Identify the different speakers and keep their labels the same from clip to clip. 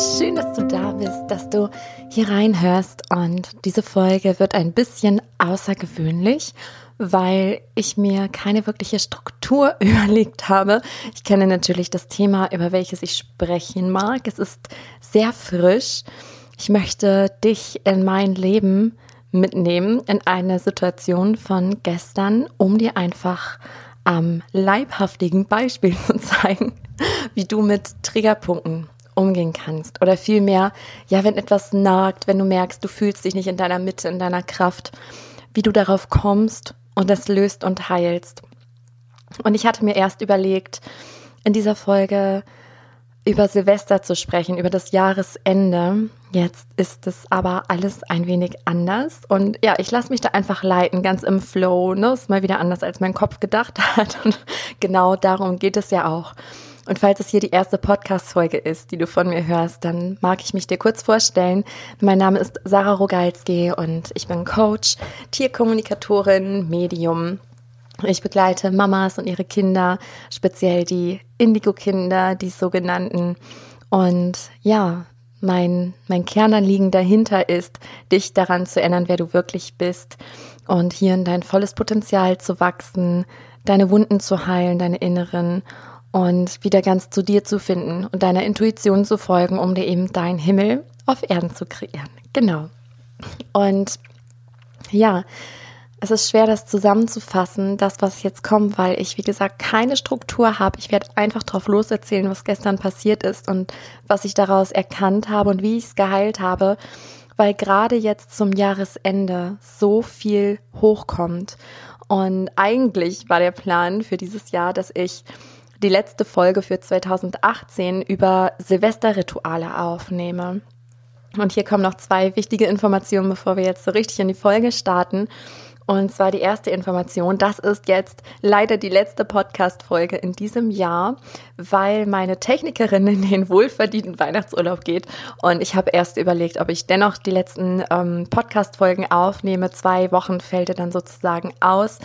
Speaker 1: schön, dass du da bist, dass du hier reinhörst. Und diese Folge wird ein bisschen außergewöhnlich, weil ich mir keine wirkliche Struktur überlegt habe. Ich kenne natürlich das Thema, über welches ich sprechen mag. Es ist sehr frisch. Ich möchte dich in mein Leben mitnehmen, in eine Situation von gestern, um dir einfach am leibhaftigen Beispiel zu zeigen, wie du mit Triggerpunkten umgehen kannst. Oder vielmehr, ja, wenn etwas nagt, wenn du merkst, du fühlst dich nicht in deiner Mitte, in deiner Kraft, wie du darauf kommst und das löst und heilst. Und ich hatte mir erst überlegt, in dieser Folge über Silvester zu sprechen, über das Jahresende. Jetzt ist es aber alles ein wenig anders. Und ja, ich lasse mich da einfach leiten, ganz im Flow. Ne? Ist mal wieder anders, als mein Kopf gedacht hat. Und genau darum geht es ja auch. Und falls es hier die erste Podcast-Folge ist, die du von mir hörst, dann mag ich mich dir kurz vorstellen. Mein Name ist Sarah Rogalski und ich bin Coach, Tierkommunikatorin, Medium. Ich begleite Mamas und ihre Kinder, speziell die Indigo-Kinder, die sogenannten. Und ja, mein, mein Kernanliegen dahinter ist, dich daran zu erinnern, wer du wirklich bist und hier in dein volles Potenzial zu wachsen, deine Wunden zu heilen, deine inneren und wieder ganz zu dir zu finden und deiner Intuition zu folgen, um dir eben dein Himmel auf Erden zu kreieren. Genau. Und ja, es ist schwer, das zusammenzufassen, das, was jetzt kommt, weil ich, wie gesagt, keine Struktur habe. Ich werde einfach drauf loserzählen, was gestern passiert ist und was ich daraus erkannt habe und wie ich es geheilt habe, weil gerade jetzt zum Jahresende so viel hochkommt. Und eigentlich war der Plan für dieses Jahr, dass ich die letzte Folge für 2018 über Silvesterrituale aufnehme. Und hier kommen noch zwei wichtige Informationen, bevor wir jetzt so richtig in die Folge starten. Und zwar die erste Information, das ist jetzt leider die letzte Podcast-Folge in diesem Jahr, weil meine Technikerin in den wohlverdienten Weihnachtsurlaub geht. Und ich habe erst überlegt, ob ich dennoch die letzten ähm, Podcast-Folgen aufnehme. Zwei Wochen fällt er dann sozusagen aus.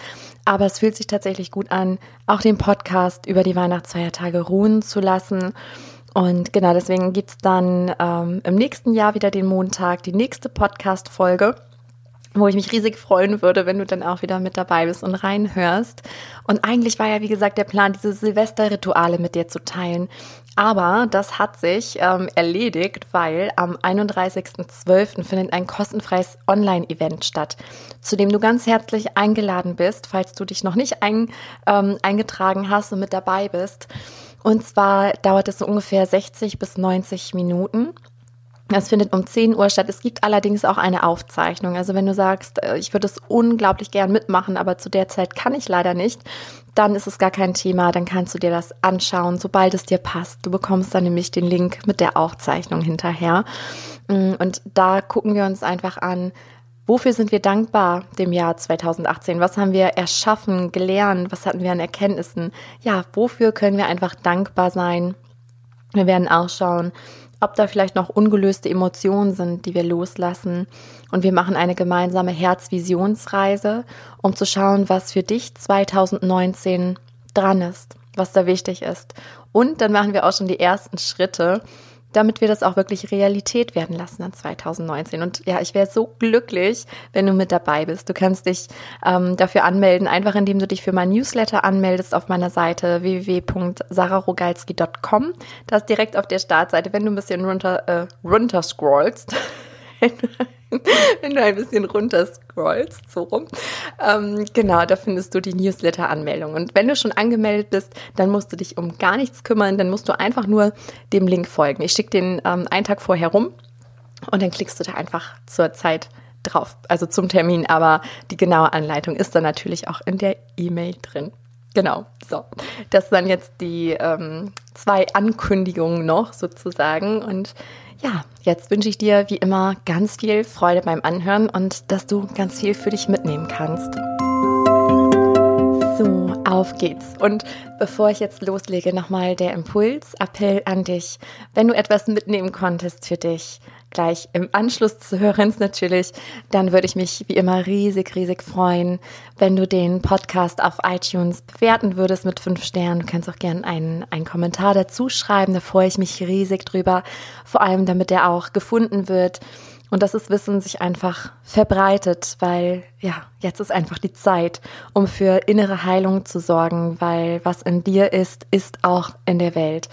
Speaker 1: Aber es fühlt sich tatsächlich gut an, auch den Podcast über die Weihnachtsfeiertage ruhen zu lassen. Und genau deswegen gibt's dann ähm, im nächsten Jahr wieder den Montag die nächste Podcast-Folge wo ich mich riesig freuen würde, wenn du dann auch wieder mit dabei bist und reinhörst. Und eigentlich war ja, wie gesagt, der Plan, diese Silvesterrituale mit dir zu teilen. Aber das hat sich ähm, erledigt, weil am 31.12. findet ein kostenfreies Online-Event statt, zu dem du ganz herzlich eingeladen bist, falls du dich noch nicht ein, ähm, eingetragen hast und mit dabei bist. Und zwar dauert es so ungefähr 60 bis 90 Minuten. Das findet um 10 Uhr statt. Es gibt allerdings auch eine Aufzeichnung. Also wenn du sagst, äh, ich würde es unglaublich gern mitmachen, aber zu der Zeit kann ich leider nicht, dann ist es gar kein Thema. Dann kannst du dir das anschauen, sobald es dir passt. Du bekommst dann nämlich den Link mit der Aufzeichnung hinterher. Mm, und da gucken wir uns einfach an, Wofür sind wir dankbar dem Jahr 2018? Was haben wir erschaffen, gelernt? Was hatten wir an Erkenntnissen? Ja, wofür können wir einfach dankbar sein? Wir werden auch schauen, ob da vielleicht noch ungelöste Emotionen sind, die wir loslassen. Und wir machen eine gemeinsame Herzvisionsreise, um zu schauen, was für dich 2019 dran ist, was da wichtig ist. Und dann machen wir auch schon die ersten Schritte, damit wir das auch wirklich Realität werden lassen in 2019. Und ja, ich wäre so glücklich, wenn du mit dabei bist. Du kannst dich ähm, dafür anmelden, einfach indem du dich für mein Newsletter anmeldest auf meiner Seite www.sararogalski.com. Das direkt auf der Startseite, wenn du ein bisschen runter, äh, runter scrollst. wenn du ein bisschen runter scrollst, so rum. Ähm, genau, da findest du die Newsletter-Anmeldung. Und wenn du schon angemeldet bist, dann musst du dich um gar nichts kümmern, dann musst du einfach nur dem Link folgen. Ich schicke den ähm, einen Tag vorher rum und dann klickst du da einfach zur Zeit drauf, also zum Termin, aber die genaue Anleitung ist dann natürlich auch in der E-Mail drin. Genau, so. Das sind jetzt die ähm, zwei Ankündigungen noch sozusagen. Und ja, jetzt wünsche ich dir wie immer ganz viel Freude beim Anhören und dass du ganz viel für dich mitnehmen kannst. So, auf geht's. Und bevor ich jetzt loslege, nochmal der Impuls, Appell an dich. Wenn du etwas mitnehmen konntest für dich, gleich im Anschluss zu Hörens natürlich, dann würde ich mich wie immer riesig, riesig freuen, wenn du den Podcast auf iTunes bewerten würdest mit fünf Sternen. Du kannst auch gerne einen, einen Kommentar dazu schreiben, da freue ich mich riesig drüber, vor allem damit er auch gefunden wird und dass das Wissen sich einfach verbreitet, weil ja, jetzt ist einfach die Zeit, um für innere Heilung zu sorgen, weil was in dir ist, ist auch in der Welt.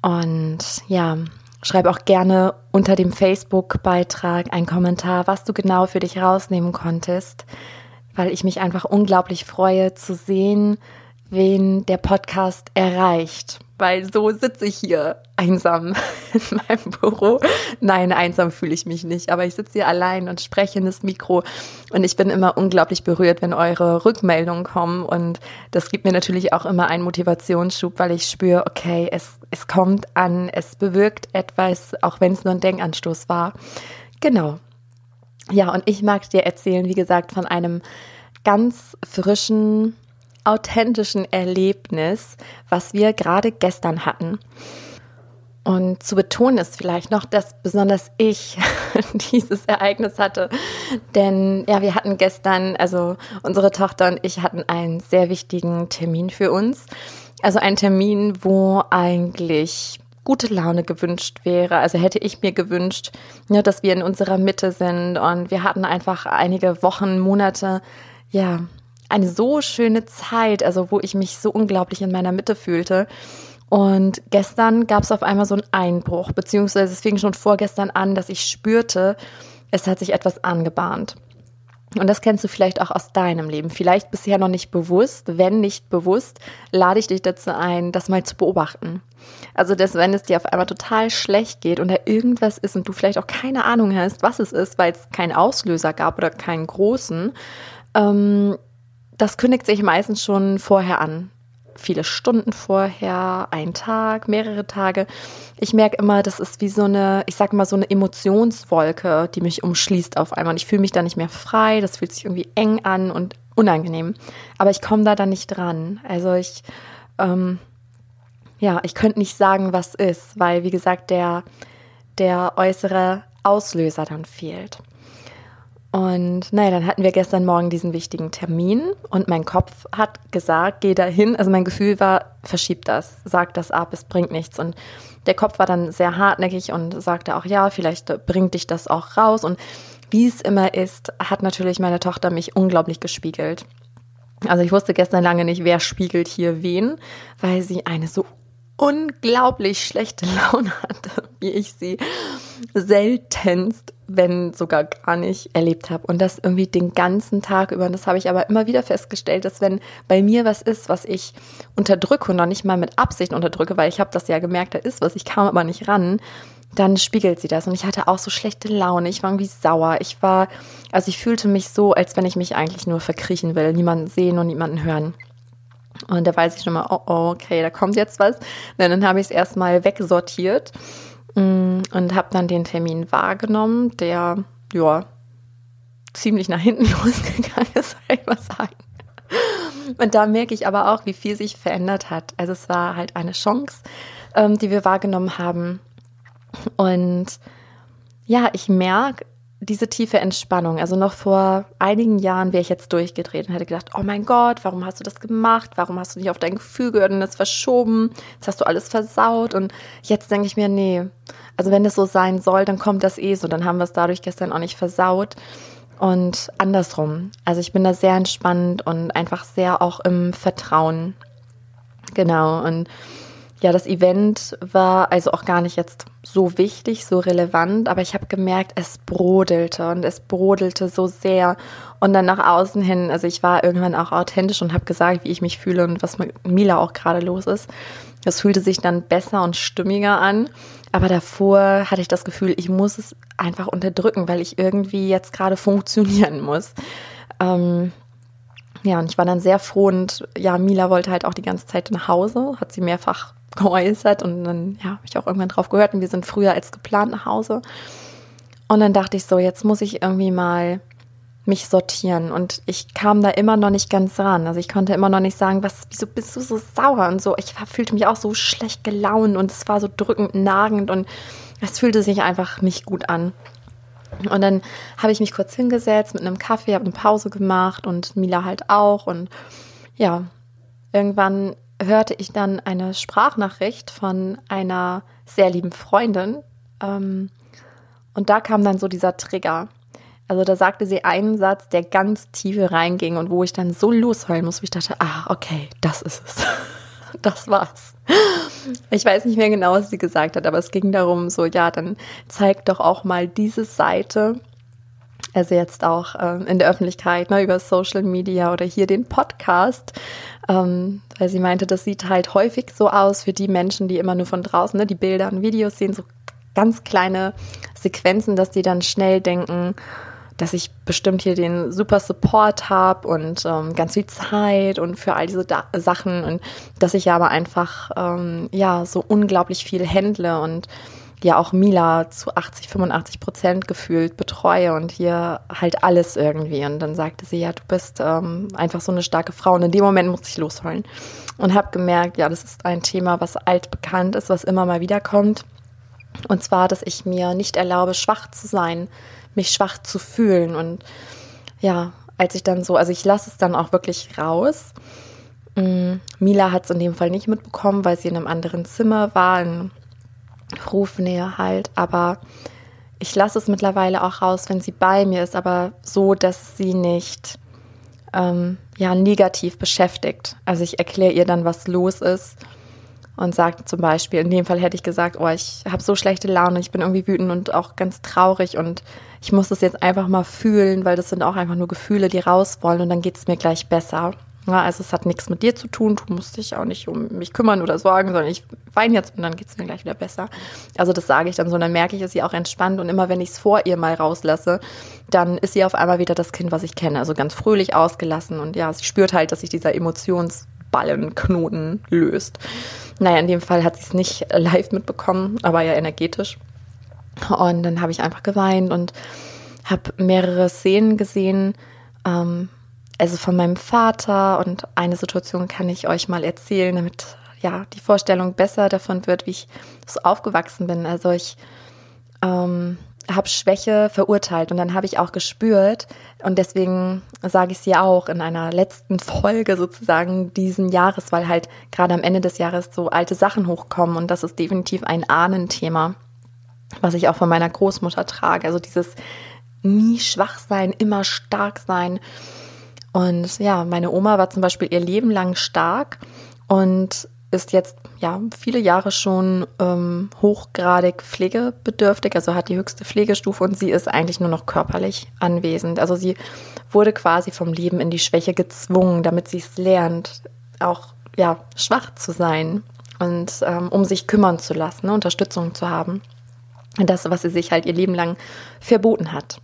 Speaker 1: Und ja, schreib auch gerne unter dem Facebook-Beitrag einen Kommentar, was du genau für dich rausnehmen konntest, weil ich mich einfach unglaublich freue zu sehen, wen der Podcast erreicht weil so sitze ich hier einsam in meinem Büro. Nein, einsam fühle ich mich nicht, aber ich sitze hier allein und spreche in das Mikro und ich bin immer unglaublich berührt, wenn eure Rückmeldungen kommen und das gibt mir natürlich auch immer einen Motivationsschub, weil ich spüre, okay, es, es kommt an, es bewirkt etwas, auch wenn es nur ein Denkanstoß war. Genau. Ja, und ich mag dir erzählen, wie gesagt, von einem ganz frischen authentischen Erlebnis, was wir gerade gestern hatten. Und zu betonen ist vielleicht noch, dass besonders ich dieses Ereignis hatte. Denn ja, wir hatten gestern, also unsere Tochter und ich hatten einen sehr wichtigen Termin für uns. Also ein Termin, wo eigentlich gute Laune gewünscht wäre. Also hätte ich mir gewünscht, ja, dass wir in unserer Mitte sind. Und wir hatten einfach einige Wochen, Monate, ja, eine so schöne Zeit, also wo ich mich so unglaublich in meiner Mitte fühlte. Und gestern gab es auf einmal so einen Einbruch, beziehungsweise es fing schon vorgestern an, dass ich spürte, es hat sich etwas angebahnt. Und das kennst du vielleicht auch aus deinem Leben. Vielleicht bisher noch nicht bewusst. Wenn nicht bewusst, lade ich dich dazu ein, das mal zu beobachten. Also, dass wenn es dir auf einmal total schlecht geht und da irgendwas ist und du vielleicht auch keine Ahnung hast, was es ist, weil es keinen Auslöser gab oder keinen großen, ähm, das kündigt sich meistens schon vorher an. Viele Stunden vorher, ein Tag, mehrere Tage. Ich merke immer, das ist wie so eine, ich sag mal, so eine Emotionswolke, die mich umschließt auf einmal. Und ich fühle mich da nicht mehr frei, das fühlt sich irgendwie eng an und unangenehm. Aber ich komme da dann nicht dran. Also ich, ähm, ja, ich könnte nicht sagen, was ist, weil, wie gesagt, der, der äußere Auslöser dann fehlt. Und naja, dann hatten wir gestern Morgen diesen wichtigen Termin und mein Kopf hat gesagt, geh da hin. Also mein Gefühl war, verschieb das, sag das ab, es bringt nichts. Und der Kopf war dann sehr hartnäckig und sagte auch, ja, vielleicht bringt dich das auch raus. Und wie es immer ist, hat natürlich meine Tochter mich unglaublich gespiegelt. Also ich wusste gestern lange nicht, wer spiegelt hier wen, weil sie eine so unglaublich schlechte Laune hatte, wie ich sie seltenst, wenn sogar gar nicht erlebt habe. Und das irgendwie den ganzen Tag über. Und das habe ich aber immer wieder festgestellt, dass wenn bei mir was ist, was ich unterdrücke und noch nicht mal mit Absicht unterdrücke, weil ich habe das ja gemerkt, da ist was, ich kam aber nicht ran, dann spiegelt sie das. Und ich hatte auch so schlechte Laune. Ich war irgendwie sauer. Ich war, also ich fühlte mich so, als wenn ich mich eigentlich nur verkriechen will, niemanden sehen und niemanden hören. Und da weiß ich schon mal, oh, oh okay, da kommt jetzt was. Und dann habe ich es erstmal wegsortiert mm, und habe dann den Termin wahrgenommen, der, ja, ziemlich nach hinten losgegangen ist, soll ich mal sagen. Und da merke ich aber auch, wie viel sich verändert hat. Also es war halt eine Chance, ähm, die wir wahrgenommen haben. Und ja, ich merke, diese tiefe Entspannung. Also noch vor einigen Jahren wäre ich jetzt durchgedreht und hätte gedacht, oh mein Gott, warum hast du das gemacht? Warum hast du nicht auf dein Gefühl gehört und das verschoben? Jetzt hast du alles versaut. Und jetzt denke ich mir, nee, also wenn das so sein soll, dann kommt das eh so. Dann haben wir es dadurch gestern auch nicht versaut. Und andersrum. Also ich bin da sehr entspannt und einfach sehr auch im Vertrauen. Genau. Und ja, das Event war also auch gar nicht jetzt so wichtig, so relevant, aber ich habe gemerkt, es brodelte und es brodelte so sehr. Und dann nach außen hin, also ich war irgendwann auch authentisch und habe gesagt, wie ich mich fühle und was mit Mila auch gerade los ist. Das fühlte sich dann besser und stimmiger an. Aber davor hatte ich das Gefühl, ich muss es einfach unterdrücken, weil ich irgendwie jetzt gerade funktionieren muss. Ähm, ja, und ich war dann sehr froh und ja, Mila wollte halt auch die ganze Zeit nach Hause, hat sie mehrfach geäußert und dann ja, habe ich auch irgendwann drauf gehört und wir sind früher als geplant nach Hause. Und dann dachte ich so, jetzt muss ich irgendwie mal mich sortieren und ich kam da immer noch nicht ganz ran. Also ich konnte immer noch nicht sagen, was, wieso bist du so sauer und so. Ich fühlte mich auch so schlecht gelaunt und es war so drückend, nagend und es fühlte sich einfach nicht gut an. Und dann habe ich mich kurz hingesetzt mit einem Kaffee, habe eine Pause gemacht und Mila halt auch. Und ja, irgendwann hörte ich dann eine Sprachnachricht von einer sehr lieben Freundin. Ähm, und da kam dann so dieser Trigger. Also da sagte sie einen Satz, der ganz tief reinging und wo ich dann so losheulen muss, wo ich dachte, ah, okay, das ist es. Das war's. Ich weiß nicht mehr genau, was sie gesagt hat, aber es ging darum, so, ja, dann zeig doch auch mal diese Seite. Also jetzt auch ähm, in der Öffentlichkeit, ne, über Social Media oder hier den Podcast. Ähm, weil sie meinte, das sieht halt häufig so aus für die Menschen, die immer nur von draußen ne, die Bilder und Videos sehen, so ganz kleine Sequenzen, dass die dann schnell denken, dass ich bestimmt hier den super Support habe und ähm, ganz viel Zeit und für all diese da Sachen und dass ich ja aber einfach ähm, ja so unglaublich viel händle und ja auch Mila zu 80, 85 Prozent gefühlt betreue und hier halt alles irgendwie. Und dann sagte sie, ja, du bist ähm, einfach so eine starke Frau. Und in dem Moment musste ich losholen und habe gemerkt, ja, das ist ein Thema, was altbekannt ist, was immer mal wieder kommt. Und zwar, dass ich mir nicht erlaube, schwach zu sein, mich schwach zu fühlen. Und ja, als ich dann so, also ich lasse es dann auch wirklich raus. Mm, Mila hat es in dem Fall nicht mitbekommen, weil sie in einem anderen Zimmer war, in Rufnähe halt. Aber ich lasse es mittlerweile auch raus, wenn sie bei mir ist, aber so, dass sie nicht ähm, ja negativ beschäftigt. Also ich erkläre ihr dann, was los ist und sagt zum Beispiel, in dem Fall hätte ich gesagt, oh, ich habe so schlechte Laune, ich bin irgendwie wütend und auch ganz traurig und ich muss das jetzt einfach mal fühlen, weil das sind auch einfach nur Gefühle, die raus wollen und dann geht es mir gleich besser. Ja, also es hat nichts mit dir zu tun, du musst dich auch nicht um mich kümmern oder sorgen, sondern ich weine jetzt und dann geht es mir gleich wieder besser. Also das sage ich dann so, dann merke ich, ist sie auch entspannt und immer wenn ich es vor ihr mal rauslasse, dann ist sie auf einmal wieder das Kind, was ich kenne. Also ganz fröhlich ausgelassen und ja, sie spürt halt, dass sich dieser Emotionsballenknoten löst. Naja, in dem Fall hat sie es nicht live mitbekommen, aber ja energetisch. Und dann habe ich einfach geweint und habe mehrere Szenen gesehen, ähm, also von meinem Vater und eine Situation kann ich euch mal erzählen, damit ja die Vorstellung besser davon wird, wie ich so aufgewachsen bin. Also ich ähm, habe Schwäche verurteilt und dann habe ich auch gespürt und deswegen sage ich es ja auch in einer letzten Folge sozusagen diesen Jahres, weil halt gerade am Ende des Jahres so alte Sachen hochkommen und das ist definitiv ein Ahnenthema, was ich auch von meiner Großmutter trage. Also dieses nie schwach sein, immer stark sein und ja, meine Oma war zum Beispiel ihr Leben lang stark und ist jetzt ja viele Jahre schon ähm, hochgradig pflegebedürftig, also hat die höchste Pflegestufe und sie ist eigentlich nur noch körperlich anwesend. Also sie wurde quasi vom Leben in die Schwäche gezwungen, damit sie es lernt, auch ja schwach zu sein und ähm, um sich kümmern zu lassen, ne, Unterstützung zu haben. Das, was sie sich halt ihr Leben lang verboten hat.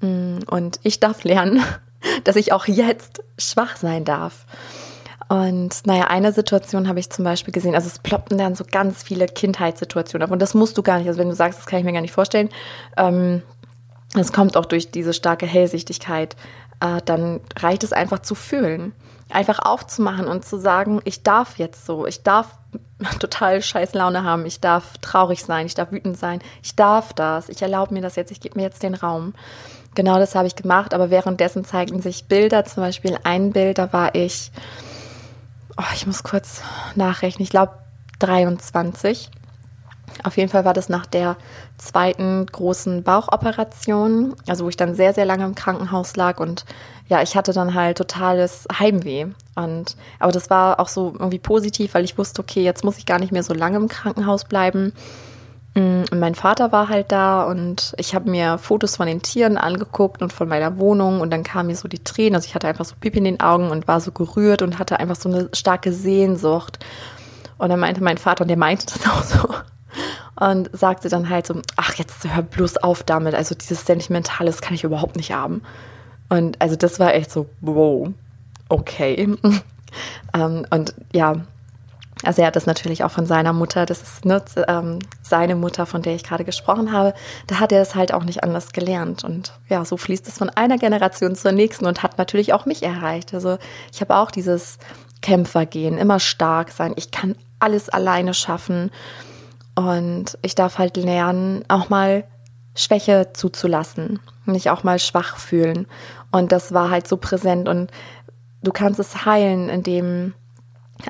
Speaker 1: Mm, und ich darf lernen, dass ich auch jetzt schwach sein darf. Und naja, eine Situation habe ich zum Beispiel gesehen, also es ploppten dann so ganz viele Kindheitssituationen auf. Und das musst du gar nicht, also wenn du sagst, das kann ich mir gar nicht vorstellen, ähm, es kommt auch durch diese starke Hellsichtigkeit, äh, dann reicht es einfach zu fühlen, einfach aufzumachen und zu sagen, ich darf jetzt so, ich darf total scheiß Laune haben, ich darf traurig sein, ich darf wütend sein, ich darf das, ich erlaube mir das jetzt, ich gebe mir jetzt den Raum. Genau das habe ich gemacht, aber währenddessen zeigten sich Bilder, zum Beispiel ein Bild, da war ich, oh, ich muss kurz nachrechnen, ich glaube 23. Auf jeden Fall war das nach der zweiten großen Bauchoperation, also wo ich dann sehr, sehr lange im Krankenhaus lag und ja, ich hatte dann halt totales Heimweh. Und aber das war auch so irgendwie positiv, weil ich wusste, okay, jetzt muss ich gar nicht mehr so lange im Krankenhaus bleiben. Mm, und mein Vater war halt da und ich habe mir Fotos von den Tieren angeguckt und von meiner Wohnung und dann kamen mir so die Tränen. Also ich hatte einfach so Pipi in den Augen und war so gerührt und hatte einfach so eine starke Sehnsucht. Und dann meinte mein Vater, und der meinte das auch so, und sagte dann halt so, ach, jetzt hör bloß auf damit. Also dieses Sentimentales kann ich überhaupt nicht haben. Und also das war echt so, wow, okay. ähm, und ja, also er hat das natürlich auch von seiner Mutter, das ist ne, ähm, seine Mutter, von der ich gerade gesprochen habe, da hat er es halt auch nicht anders gelernt. Und ja, so fließt es von einer Generation zur nächsten und hat natürlich auch mich erreicht. Also ich habe auch dieses Kämpfergehen, immer stark sein, ich kann alles alleine schaffen. Und ich darf halt lernen, auch mal Schwäche zuzulassen, mich auch mal schwach fühlen. Und das war halt so präsent. Und du kannst es heilen, indem,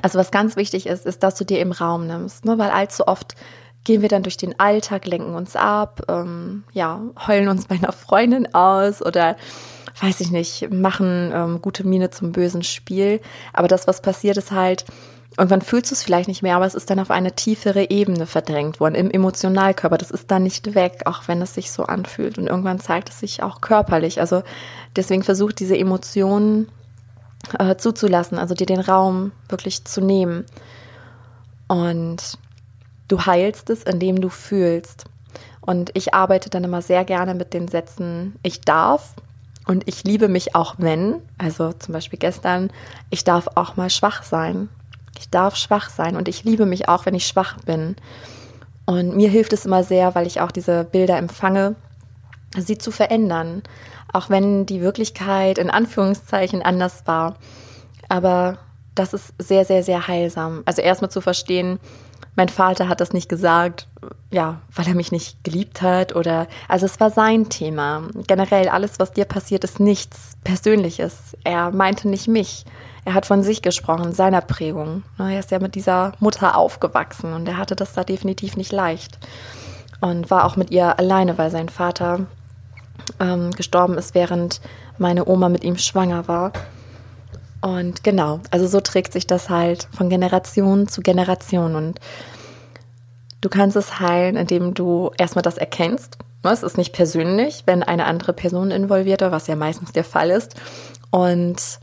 Speaker 1: also was ganz wichtig ist, ist, dass du dir im Raum nimmst. Ne? Weil allzu oft gehen wir dann durch den Alltag, lenken uns ab, ähm, ja, heulen uns bei einer Freundin aus oder weiß ich nicht, machen ähm, gute Miene zum bösen Spiel. Aber das, was passiert, ist halt, irgendwann fühlst du es vielleicht nicht mehr, aber es ist dann auf eine tiefere Ebene verdrängt worden, im Emotionalkörper. Das ist dann nicht weg, auch wenn es sich so anfühlt. Und irgendwann zeigt es sich auch körperlich. Also deswegen versucht diese Emotionen äh, zuzulassen, also dir den Raum wirklich zu nehmen. Und du heilst es, indem du fühlst. Und ich arbeite dann immer sehr gerne mit den Sätzen, ich darf und ich liebe mich auch wenn, also zum Beispiel gestern, ich darf auch mal schwach sein. Ich darf schwach sein und ich liebe mich auch, wenn ich schwach bin. Und mir hilft es immer sehr, weil ich auch diese Bilder empfange, sie zu verändern. Auch wenn die Wirklichkeit in Anführungszeichen anders war. Aber das ist sehr, sehr, sehr heilsam. Also erstmal zu verstehen, mein Vater hat das nicht gesagt, ja, weil er mich nicht geliebt hat oder, also es war sein Thema. Generell alles, was dir passiert, ist nichts Persönliches. Er meinte nicht mich. Er hat von sich gesprochen, seiner Prägung. Er ist ja mit dieser Mutter aufgewachsen und er hatte das da definitiv nicht leicht. Und war auch mit ihr alleine, weil sein Vater ähm, gestorben ist, während meine Oma mit ihm schwanger war. Und genau, also so trägt sich das halt von Generation zu Generation. Und du kannst es heilen, indem du erstmal das erkennst. Es ist nicht persönlich, wenn eine andere Person involviert ist, was ja meistens der Fall ist. Und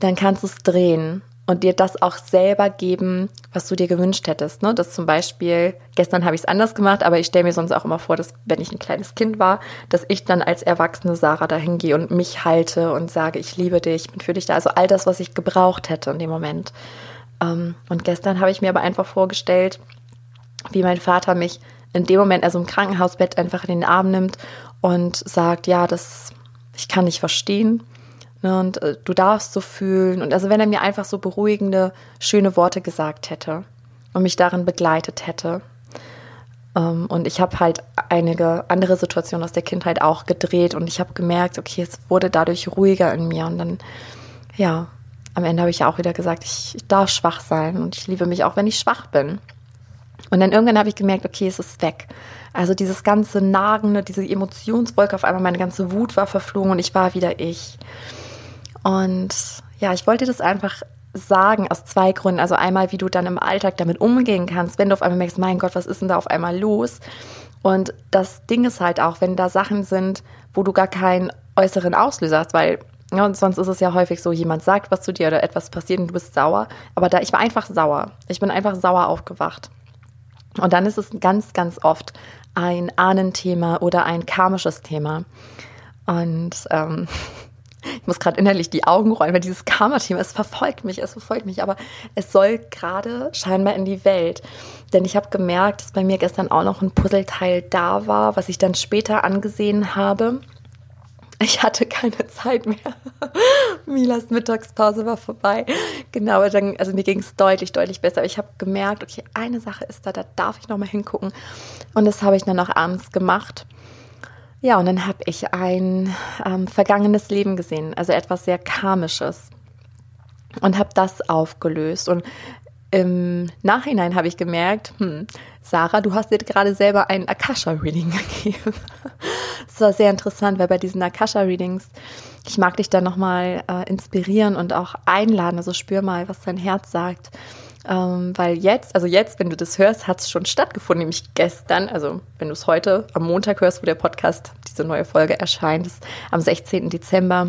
Speaker 1: dann kannst du es drehen und dir das auch selber geben, was du dir gewünscht hättest. Ne? Das zum Beispiel, gestern habe ich es anders gemacht, aber ich stelle mir sonst auch immer vor, dass wenn ich ein kleines Kind war, dass ich dann als erwachsene Sarah dahin gehe und mich halte und sage, ich liebe dich, ich bin für dich da. Also all das, was ich gebraucht hätte in dem Moment. Ähm, und gestern habe ich mir aber einfach vorgestellt, wie mein Vater mich in dem Moment, also im Krankenhausbett, einfach in den Arm nimmt und sagt, ja, das, ich kann nicht verstehen Ne, und äh, du darfst so fühlen. Und also wenn er mir einfach so beruhigende, schöne Worte gesagt hätte und mich darin begleitet hätte. Ähm, und ich habe halt einige andere Situationen aus der Kindheit auch gedreht und ich habe gemerkt, okay, es wurde dadurch ruhiger in mir. Und dann, ja, am Ende habe ich ja auch wieder gesagt, ich, ich darf schwach sein und ich liebe mich auch, wenn ich schwach bin. Und dann irgendwann habe ich gemerkt, okay, es ist weg. Also dieses ganze Nagende, diese Emotionswolke, auf einmal meine ganze Wut war verflogen und ich war wieder ich. Und ja, ich wollte das einfach sagen aus zwei Gründen. Also einmal, wie du dann im Alltag damit umgehen kannst, wenn du auf einmal merkst, mein Gott, was ist denn da auf einmal los? Und das Ding ist halt auch, wenn da Sachen sind, wo du gar keinen äußeren Auslöser hast, weil ja, und sonst ist es ja häufig so, jemand sagt was zu dir oder etwas passiert und du bist sauer. Aber da, ich war einfach sauer. Ich bin einfach sauer aufgewacht. Und dann ist es ganz, ganz oft ein Ahnenthema oder ein karmisches Thema. Und ähm, ich muss gerade innerlich die Augen rollen, weil dieses Karma-Thema, es verfolgt mich, es verfolgt mich, aber es soll gerade scheinbar in die Welt. Denn ich habe gemerkt, dass bei mir gestern auch noch ein Puzzleteil da war, was ich dann später angesehen habe. Ich hatte keine Zeit mehr. Milas Mittagspause war vorbei. Genau, dann, also mir ging es deutlich, deutlich besser. Aber ich habe gemerkt, okay, eine Sache ist da, da darf ich nochmal hingucken. Und das habe ich dann auch abends gemacht. Ja, und dann habe ich ein ähm, vergangenes Leben gesehen, also etwas sehr karmisches und habe das aufgelöst. Und im Nachhinein habe ich gemerkt, hm, Sarah, du hast dir gerade selber ein Akasha-Reading gegeben. Das war sehr interessant, weil bei diesen Akasha-Readings, ich mag dich da nochmal äh, inspirieren und auch einladen, also spür mal, was dein Herz sagt. Ähm, weil jetzt, also jetzt, wenn du das hörst, hat es schon stattgefunden, nämlich gestern, also wenn du es heute am Montag hörst, wo der Podcast, diese neue Folge erscheint, ist am 16. Dezember,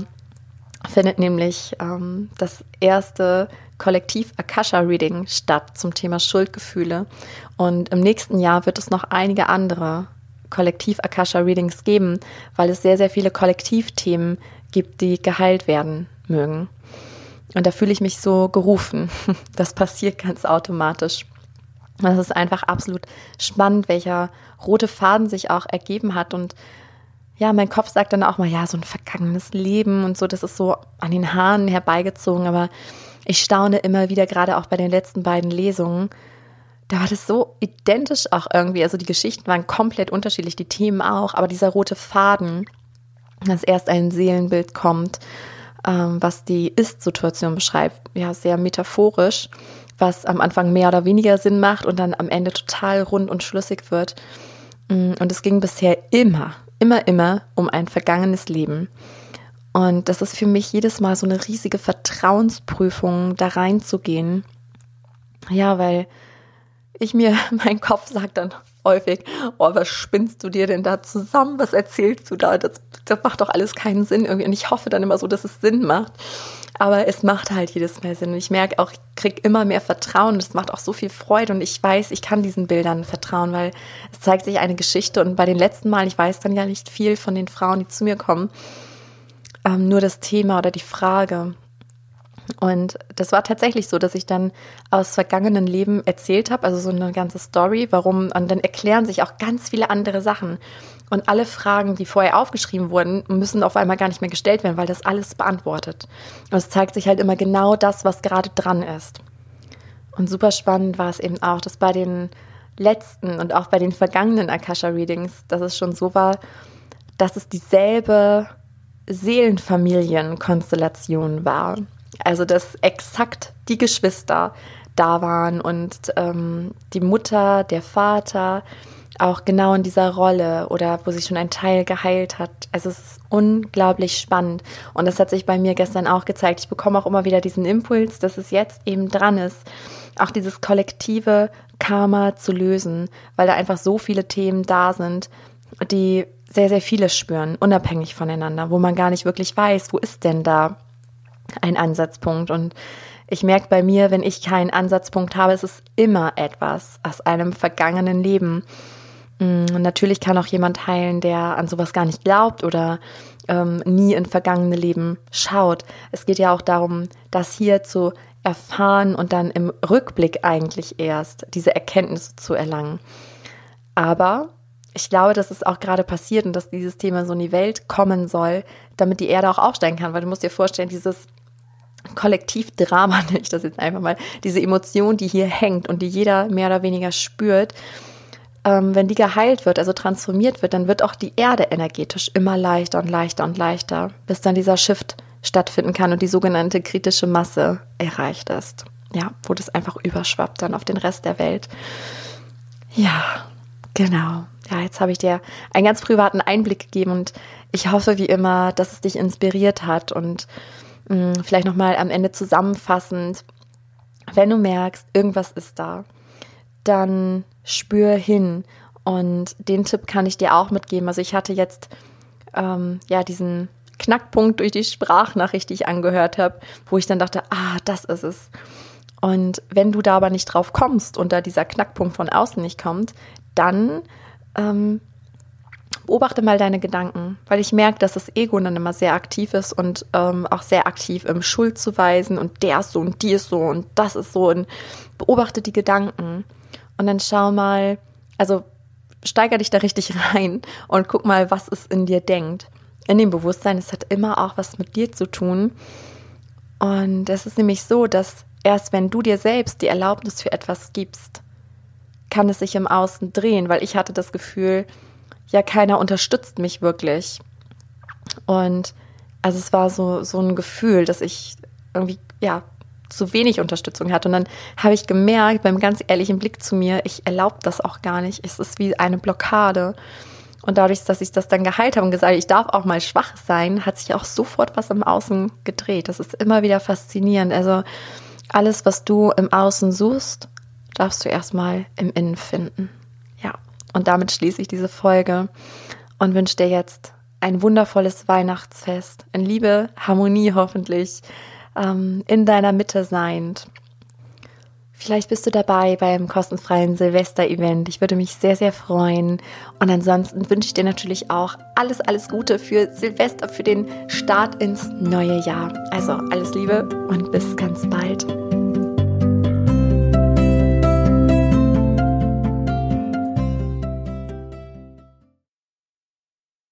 Speaker 1: findet nämlich ähm, das erste Kollektiv Akasha Reading statt zum Thema Schuldgefühle. Und im nächsten Jahr wird es noch einige andere Kollektiv Akasha Readings geben, weil es sehr, sehr viele Kollektivthemen gibt, die geheilt werden mögen. Und da fühle ich mich so gerufen. Das passiert ganz automatisch. Das ist einfach absolut spannend, welcher rote Faden sich auch ergeben hat. Und ja, mein Kopf sagt dann auch mal, ja, so ein vergangenes Leben und so, das ist so an den Haaren herbeigezogen. Aber ich staune immer wieder, gerade auch bei den letzten beiden Lesungen, da war das so identisch auch irgendwie. Also die Geschichten waren komplett unterschiedlich, die Themen auch, aber dieser rote Faden, dass erst ein Seelenbild kommt, ähm, was die Ist-Situation beschreibt, ja, sehr metaphorisch, was am Anfang mehr oder weniger Sinn macht und dann am Ende total rund und schlüssig wird. Mm, und es ging bisher immer, immer, immer um ein vergangenes Leben. Und das ist für mich jedes Mal so eine riesige Vertrauensprüfung, da reinzugehen. Ja, weil ich mir, mein Kopf sagt dann häufig, oh, was spinnst du dir denn da zusammen? Was erzählst du da? Das, das macht doch alles keinen Sinn irgendwie. Und ich hoffe dann immer so, dass es Sinn macht. Aber es macht halt jedes Mal Sinn. Und ich merke auch, ich kriege immer mehr Vertrauen. Es macht auch so viel Freude. Und ich weiß, ich kann diesen Bildern vertrauen, weil es zeigt sich eine Geschichte. Und bei den letzten Malen, ich weiß dann ja nicht viel von den Frauen, die zu mir kommen, ähm, nur das Thema oder die Frage. Und das war tatsächlich so, dass ich dann aus vergangenen Leben erzählt habe, also so eine ganze Story, warum, und dann erklären sich auch ganz viele andere Sachen. Und alle Fragen, die vorher aufgeschrieben wurden, müssen auf einmal gar nicht mehr gestellt werden, weil das alles beantwortet. Und es zeigt sich halt immer genau das, was gerade dran ist. Und super spannend war es eben auch, dass bei den letzten und auch bei den vergangenen Akasha-Readings, dass es schon so war, dass es dieselbe Seelenfamilienkonstellation war. Also dass exakt die Geschwister da waren und ähm, die Mutter, der Vater auch genau in dieser Rolle oder wo sich schon ein Teil geheilt hat. Also es ist unglaublich spannend und das hat sich bei mir gestern auch gezeigt. Ich bekomme auch immer wieder diesen Impuls, dass es jetzt eben dran ist, auch dieses kollektive Karma zu lösen, weil da einfach so viele Themen da sind, die sehr, sehr viele spüren, unabhängig voneinander, wo man gar nicht wirklich weiß, wo ist denn da ein Ansatzpunkt. Und ich merke bei mir, wenn ich keinen Ansatzpunkt habe, ist es immer etwas aus einem vergangenen Leben. Und mm, natürlich kann auch jemand heilen, der an sowas gar nicht glaubt oder ähm, nie in vergangene Leben schaut. Es geht ja auch darum, das hier zu erfahren und dann im Rückblick eigentlich erst diese Erkenntnisse zu erlangen. Aber ich glaube, dass es auch gerade passiert und dass dieses Thema so in die Welt kommen soll, damit die Erde auch aufsteigen kann. Weil du musst dir vorstellen, dieses Kollektivdrama, nenne ich das jetzt einfach mal, diese Emotion, die hier hängt und die jeder mehr oder weniger spürt, ähm, wenn die geheilt wird, also transformiert wird, dann wird auch die Erde energetisch immer leichter und leichter und leichter, bis dann dieser Shift stattfinden kann und die sogenannte kritische Masse erreicht ist. Ja, wo das einfach überschwappt dann auf den Rest der Welt. Ja, genau. Ja, jetzt habe ich dir einen ganz privaten Einblick gegeben und ich hoffe wie immer, dass es dich inspiriert hat und vielleicht nochmal am Ende zusammenfassend, wenn du merkst, irgendwas ist da, dann spür hin und den Tipp kann ich dir auch mitgeben. Also ich hatte jetzt ähm, ja diesen Knackpunkt durch die Sprachnachricht, die ich angehört habe, wo ich dann dachte, ah, das ist es. Und wenn du da aber nicht drauf kommst und da dieser Knackpunkt von außen nicht kommt, dann ähm, beobachte mal deine Gedanken, weil ich merke, dass das Ego dann immer sehr aktiv ist und ähm, auch sehr aktiv im Schuld zu weisen und der ist so und die ist so und das ist so und beobachte die Gedanken und dann schau mal, also steiger dich da richtig rein und guck mal, was es in dir denkt. In dem Bewusstsein, es hat immer auch was mit dir zu tun. Und es ist nämlich so, dass erst wenn du dir selbst die Erlaubnis für etwas gibst, kann es sich im Außen drehen, weil ich hatte das Gefühl, ja, keiner unterstützt mich wirklich. Und also es war so, so ein Gefühl, dass ich irgendwie, ja, zu wenig Unterstützung hatte. Und dann habe ich gemerkt, beim ganz ehrlichen Blick zu mir, ich erlaube das auch gar nicht. Es ist wie eine Blockade. Und dadurch, dass ich das dann geheilt habe und gesagt, ich darf auch mal schwach sein, hat sich auch sofort was im Außen gedreht. Das ist immer wieder faszinierend. Also alles, was du im Außen suchst, darfst du erstmal im Innen finden. Und damit schließe ich diese Folge und wünsche dir jetzt ein wundervolles Weihnachtsfest in Liebe, Harmonie hoffentlich, ähm, in deiner Mitte seiend. Vielleicht bist du dabei beim kostenfreien Silvester-Event. Ich würde mich sehr, sehr freuen. Und ansonsten wünsche ich dir natürlich auch alles, alles Gute für Silvester, für den Start ins neue Jahr. Also alles Liebe und bis ganz bald.